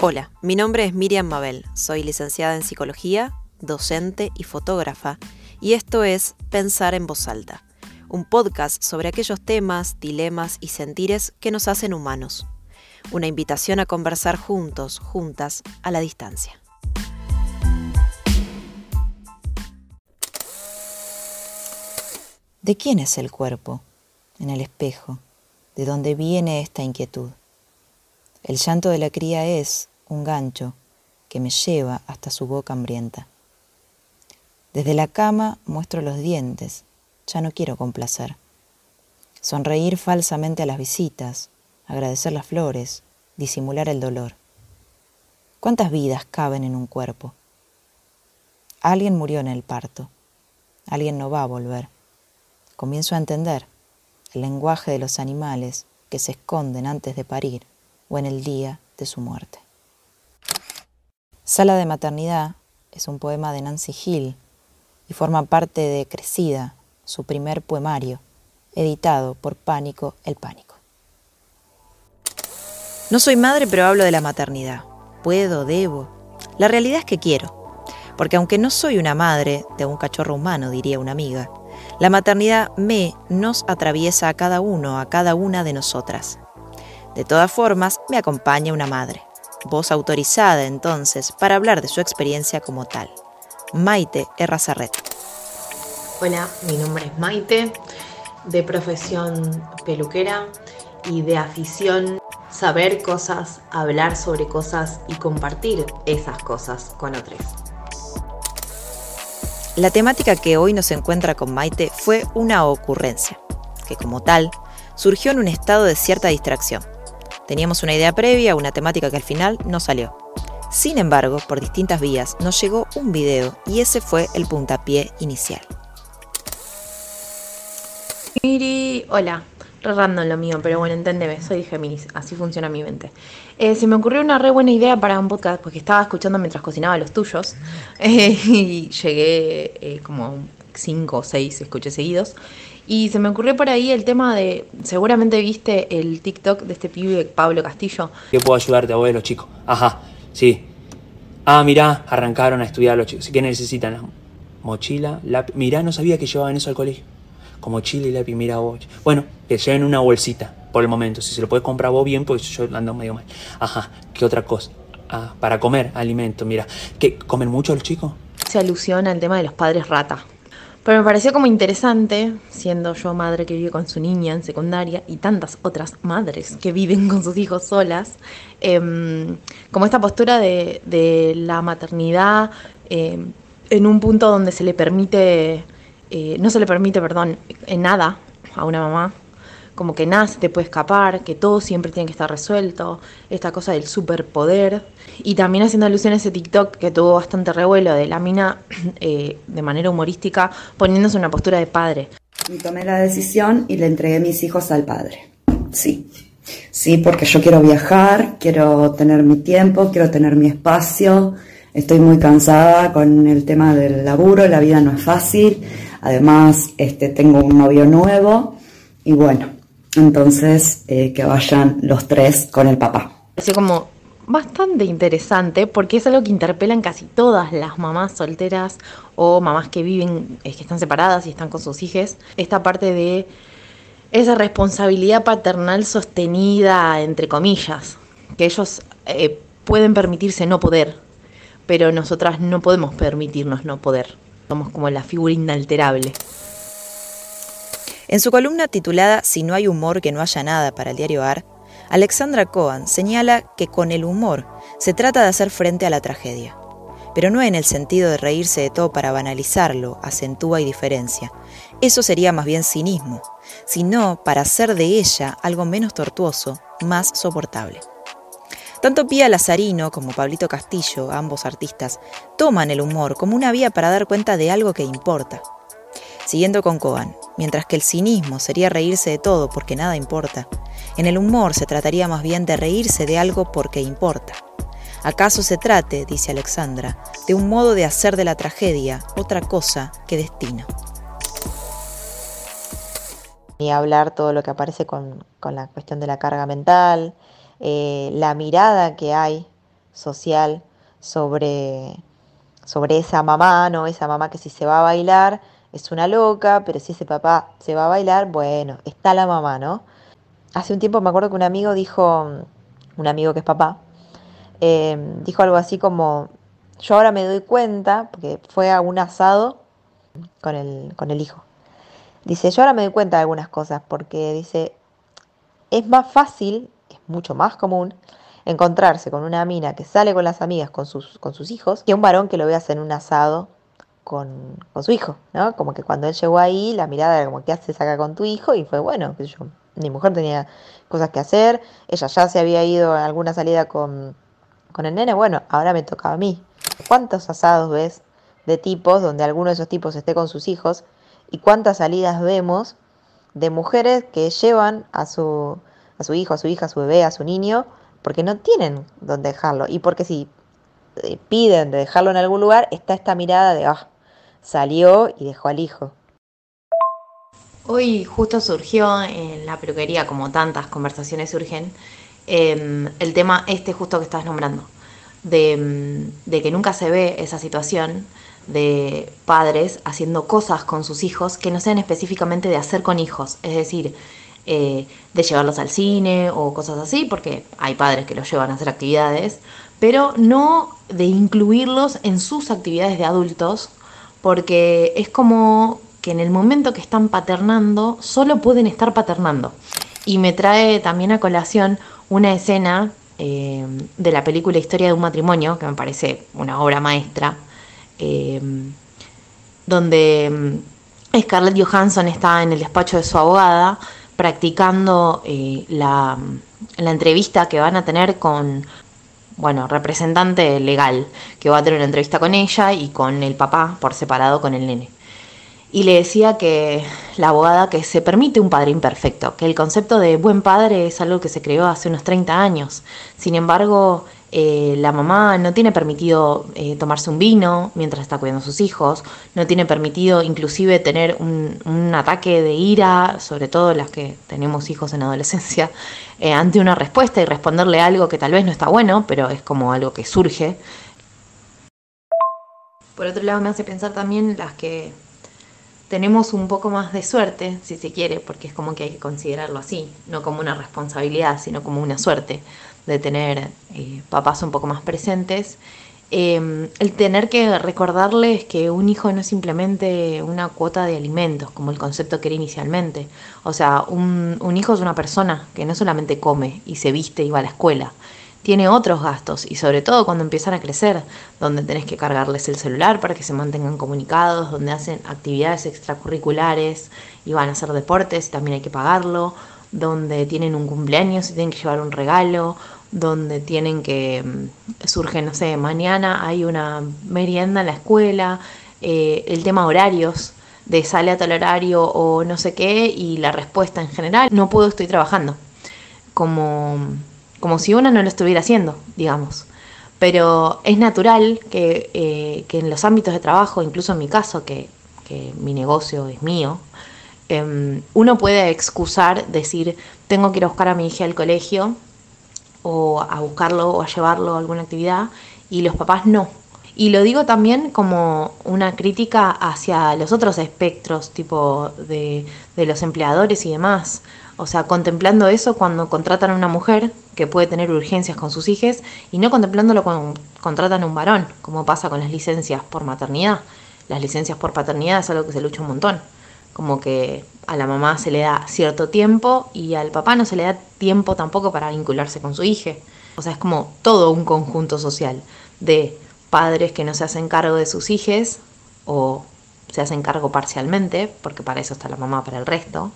Hola, mi nombre es Miriam Mabel, soy licenciada en psicología, docente y fotógrafa, y esto es Pensar en voz alta, un podcast sobre aquellos temas, dilemas y sentires que nos hacen humanos. Una invitación a conversar juntos, juntas, a la distancia. ¿De quién es el cuerpo? En el espejo. ¿De dónde viene esta inquietud? El llanto de la cría es un gancho que me lleva hasta su boca hambrienta. Desde la cama muestro los dientes, ya no quiero complacer. Sonreír falsamente a las visitas, agradecer las flores, disimular el dolor. ¿Cuántas vidas caben en un cuerpo? Alguien murió en el parto, alguien no va a volver. Comienzo a entender el lenguaje de los animales que se esconden antes de parir o en el día de su muerte. Sala de Maternidad es un poema de Nancy Hill y forma parte de Crecida, su primer poemario, editado por Pánico el Pánico. No soy madre, pero hablo de la maternidad. Puedo, debo. La realidad es que quiero, porque aunque no soy una madre de un cachorro humano, diría una amiga, la maternidad me nos atraviesa a cada uno, a cada una de nosotras. De todas formas, me acompaña una madre, voz autorizada entonces para hablar de su experiencia como tal. Maite Errazarret. Hola, mi nombre es Maite, de profesión peluquera y de afición saber cosas, hablar sobre cosas y compartir esas cosas con otros. La temática que hoy nos encuentra con Maite fue una ocurrencia, que como tal surgió en un estado de cierta distracción Teníamos una idea previa, una temática que al final no salió. Sin embargo, por distintas vías nos llegó un video y ese fue el puntapié inicial. Miri, hola, re random lo mío, pero bueno, enténdeme, soy Géminis, así funciona mi mente. Eh, se me ocurrió una re buena idea para un podcast, porque estaba escuchando mientras cocinaba los tuyos, eh, y llegué eh, como cinco o seis, escuché seguidos, y se me ocurrió por ahí el tema de, seguramente viste el TikTok de este pibe Pablo Castillo. ¿Qué puedo ayudarte, abuelo, chico? Ajá, sí. Ah, mirá, arrancaron a estudiar los chicos. ¿Qué necesitan? Mochila, lápiz. Mirá, no sabía que llevaban eso al colegio. Como mochila y lápiz, mira vos. Bueno, que lleven una bolsita por el momento. Si se lo puedes comprar vos bien, pues yo ando medio mal. Ajá, ¿qué otra cosa? Ah, para comer alimento, mira. ¿Qué, ¿Comen mucho los chicos? Se alusiona al tema de los padres rata. Pero me pareció como interesante, siendo yo madre que vive con su niña en secundaria y tantas otras madres que viven con sus hijos solas, em, como esta postura de, la maternidad em, en un punto donde se le permite, eh, no se le permite, perdón, en nada a una mamá como que nada se te puede escapar, que todo siempre tiene que estar resuelto, esta cosa del superpoder. Y también haciendo alusión a ese TikTok que tuvo bastante revuelo de la mina eh, de manera humorística poniéndose una postura de padre. Y tomé la decisión y le entregué mis hijos al padre. Sí, sí, porque yo quiero viajar, quiero tener mi tiempo, quiero tener mi espacio. Estoy muy cansada con el tema del laburo, la vida no es fácil. Además, este, tengo un novio nuevo y bueno, entonces, eh, que vayan los tres con el papá. Así como bastante interesante porque es algo que interpelan casi todas las mamás solteras o mamás que viven, que están separadas y están con sus hijos. Esta parte de esa responsabilidad paternal sostenida, entre comillas, que ellos eh, pueden permitirse no poder, pero nosotras no podemos permitirnos no poder. Somos como la figura inalterable. En su columna titulada Si no hay humor que no haya nada para el diario AR, Alexandra Cohen señala que con el humor se trata de hacer frente a la tragedia, pero no en el sentido de reírse de todo para banalizarlo, acentúa y diferencia. Eso sería más bien cinismo, sino para hacer de ella algo menos tortuoso, más soportable. Tanto Pía Lazarino como Pablito Castillo, ambos artistas, toman el humor como una vía para dar cuenta de algo que importa, Siguiendo con Cohen, mientras que el cinismo sería reírse de todo porque nada importa, en el humor se trataría más bien de reírse de algo porque importa. ¿Acaso se trate, dice Alexandra, de un modo de hacer de la tragedia otra cosa que destino? Y hablar todo lo que aparece con, la cuestión de la carga mental, eh, la mirada que hay social sobre, sobre esa mamá, ¿no? Esa mamá que si se va a bailar es una loca, pero si ese papá se va a bailar, bueno, está la mamá, ¿no? Hace un tiempo me acuerdo que un amigo dijo, un amigo que es papá, eh, dijo algo así como, yo ahora me doy cuenta, porque fue a un asado con el, con el hijo. Dice, yo ahora me doy cuenta de algunas cosas, porque dice, es más fácil, es mucho más común, encontrarse con una mina que sale con las amigas con sus, con sus hijos, que un varón que lo veas en un asado con, con, su hijo, ¿no? Como que cuando él llegó ahí, la mirada era como, ¿qué haces acá con tu hijo? Y fue, bueno, yo, mi mujer tenía cosas que hacer, ella ya se había ido a alguna salida con, con el nene, bueno, ahora me tocaba a mí. ¿Cuántos asados ves de tipos donde alguno de esos tipos esté con sus hijos? ¿Y cuántas salidas vemos de mujeres que llevan a su, a su hijo, a su hija, a su bebé, a su niño, porque no tienen dónde dejarlo? Y porque si eh, piden de dejarlo en algún lugar, está esta mirada de, ah, salió y dejó al hijo. Hoy justo surgió en la peluquería, como tantas conversaciones surgen, eh, el tema este justo que estás nombrando, de, de, que nunca se ve esa situación de padres haciendo cosas con sus hijos que no sean específicamente de hacer con hijos, es decir, eh, de llevarlos al cine o cosas así, porque hay padres que los llevan a hacer actividades, pero no de incluirlos en sus actividades de adultos, porque es como que en el momento que están paternando, solo pueden estar paternando. Y me trae también a colación una escena eh, de la película Historia de un matrimonio, que me parece una obra maestra, eh, donde mm, Scarlett Johansson está en el despacho de su abogada practicando eh, la, la entrevista que van a tener con bueno, representante legal, que va a tener una entrevista con ella y con el papá por separado con el nene. Y le decía que la abogada que se permite un padre imperfecto, que el concepto de buen padre es algo que se creó hace unos 30 años. Sin embargo, eh, la mamá no tiene permitido eh, tomarse un vino mientras está cuidando a sus hijos, no tiene permitido inclusive tener un, ataque de ira, sobre todo las que tenemos hijos en adolescencia, eh, ante una respuesta y responderle algo que tal vez no está bueno, pero es como algo que surge. Por otro lado me hace pensar también las que tenemos un poco más de suerte, si se quiere, porque es como que hay que considerarlo así, no como una responsabilidad, sino como una suerte de tener eh, papás un poco más presentes. Eh, el tener que recordarles que un hijo no es simplemente una cuota de alimentos, como el concepto que era inicialmente. O sea, un, un hijo es una persona que no solamente come y se viste y va a la escuela, tiene otros gastos y sobre todo cuando empiezan a crecer, donde tenés que cargarles el celular para que se mantengan comunicados, donde hacen actividades extracurriculares y van a hacer deportes también hay que pagarlo, donde tienen un cumpleaños y tienen que llevar un regalo, donde tienen que, mm, surge, no sé, mañana hay una merienda en la escuela, eh, el tema horarios, de sale a tal horario o no sé qué, y la respuesta en general, no puedo, estoy trabajando. Como como si uno no lo estuviera haciendo, digamos. Pero es natural que, eh, que en los ámbitos de trabajo, incluso en mi caso, que, que mi negocio es mío, eh, uno puede excusar, decir, tengo que ir a buscar a mi hija al colegio, o a buscarlo o a llevarlo a alguna actividad, y los papás no. Y lo digo también como una crítica hacia los otros espectros, tipo de, de los empleadores y demás. O sea, contemplando eso cuando contratan a una mujer que puede tener urgencias con sus hijos y no contemplándolo cuando contratan a un varón, como pasa con las licencias por maternidad. Las licencias por paternidad es algo que se lucha un montón. Como que a la mamá se le da cierto tiempo y al papá no se le da tiempo tampoco para vincularse con su hija. O sea, es como todo un conjunto social de padres que no se hacen cargo de sus hijos o se hacen cargo parcialmente, porque para eso está la mamá, para el resto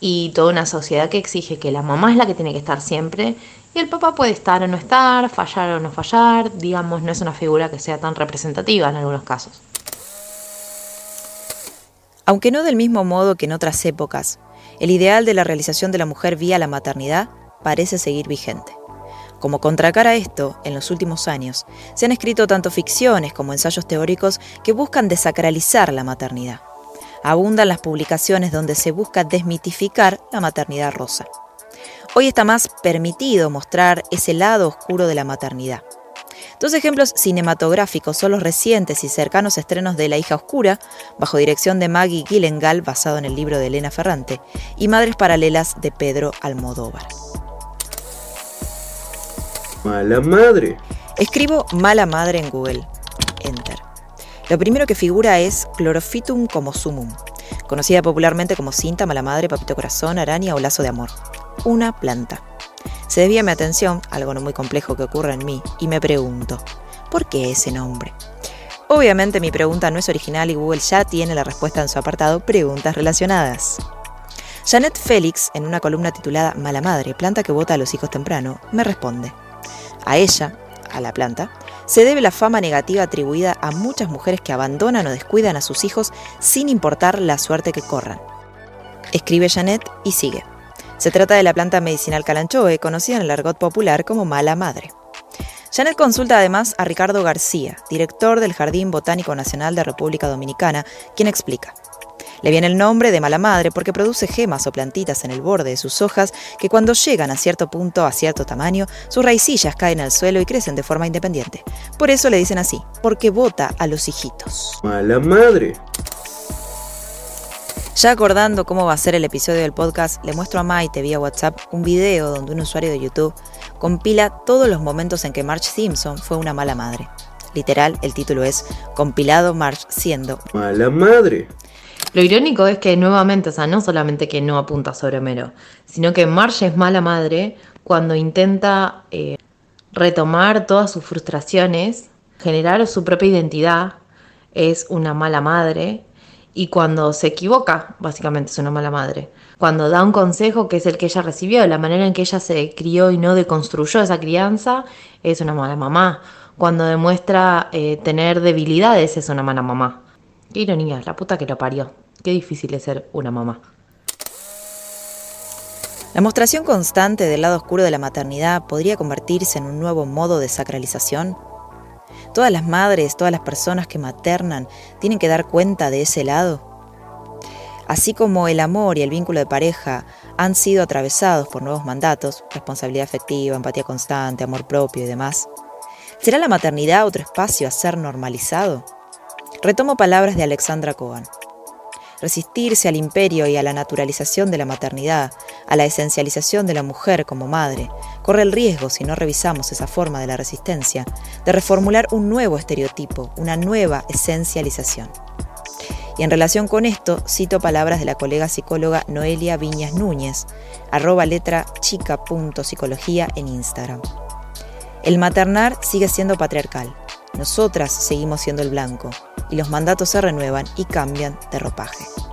y toda una sociedad que exige que la mamá es la que tiene que estar siempre y el papá puede estar o no estar, fallar o no fallar, digamos, no es una figura que sea tan representativa en algunos casos. Aunque no del mismo modo que en otras épocas, el ideal de la realización de la mujer vía la maternidad parece seguir vigente. Como contracara esto, en los últimos años, se han escrito tanto ficciones como ensayos teóricos que buscan desacralizar la maternidad abundan las publicaciones donde se busca desmitificar la maternidad rosa. Hoy está más permitido mostrar ese lado oscuro de la maternidad. Dos ejemplos cinematográficos son los recientes y cercanos estrenos de La hija oscura, bajo dirección de Maggie Gyllenhaal, basado en el libro de Elena Ferrante, y Madres paralelas de Pedro Almodóvar. Mala madre. Escribo mala madre en Google. Enter. Lo primero que figura es Chlorophytum comosumum, conocida popularmente como cinta, mala madre, papito corazón, araña o lazo de amor. Una planta. Se desvía mi atención, algo no muy complejo que ocurre en mí, y me pregunto, ¿por qué ese nombre? Obviamente mi pregunta no es original y Google ya tiene la respuesta en su apartado Preguntas relacionadas. Janet Félix, en una columna titulada Mala Madre, planta que vota a los hijos temprano, me responde. A ella, a la planta, se debe la fama negativa atribuida a muchas mujeres que abandonan o descuidan a sus hijos sin importar la suerte que corran. Escribe Janet y sigue. Se trata de la planta medicinal calanchoe, conocida en el argot popular como mala madre. Janet consulta además a Ricardo García, director del Jardín Botánico Nacional de República Dominicana, quien explica. Le viene el nombre de mala madre porque produce gemas o plantitas en el borde de sus hojas que cuando llegan a cierto punto, a cierto tamaño, sus raicillas caen al suelo y crecen de forma independiente. Por eso le dicen así, porque bota a los hijitos. Mala madre. Ya acordando cómo va a ser el episodio del podcast, le muestro a Maite vía WhatsApp un video donde un usuario de YouTube compila todos los momentos en que Marge Simpson fue una mala madre. Literal, el título es Compilado Marge siendo Mala madre. Lo irónico es que nuevamente, o sea, no solamente que no apunta sobre Homero, sino que Marge es mala madre cuando intenta eh, retomar todas sus frustraciones, generar su propia identidad, es una mala madre y cuando se equivoca, básicamente es una mala madre. Cuando da un consejo que es el que ella recibió, la manera en que ella se crió y no deconstruyó esa crianza, es una mala mamá. Cuando demuestra eh, tener debilidades, es una mala mamá. Qué ironía, la puta que lo parió. Qué difícil es ser una mamá. La mostración constante del lado oscuro de la maternidad podría convertirse en un nuevo modo de sacralización todas las madres, todas las personas que maternan tienen que dar cuenta de ese lado. Así como el amor y el vínculo de pareja han sido atravesados por nuevos mandatos, responsabilidad afectiva, empatía constante, amor propio y demás, ¿será la maternidad otro espacio a ser normalizado? Retomo palabras de Alexandra Cohen. Resistirse al imperio y a la naturalización de la maternidad, a la esencialización de la mujer como madre, corre el riesgo, si no revisamos esa forma de la resistencia, de reformular un nuevo estereotipo, una nueva esencialización. Y en relación con esto, cito palabras de la colega psicóloga Noelia Viñas Núñez, arroba letra chica.psicología en Instagram. El maternar sigue siendo patriarcal. Nosotras seguimos siendo el blanco y los mandatos se renuevan y cambian de ropaje.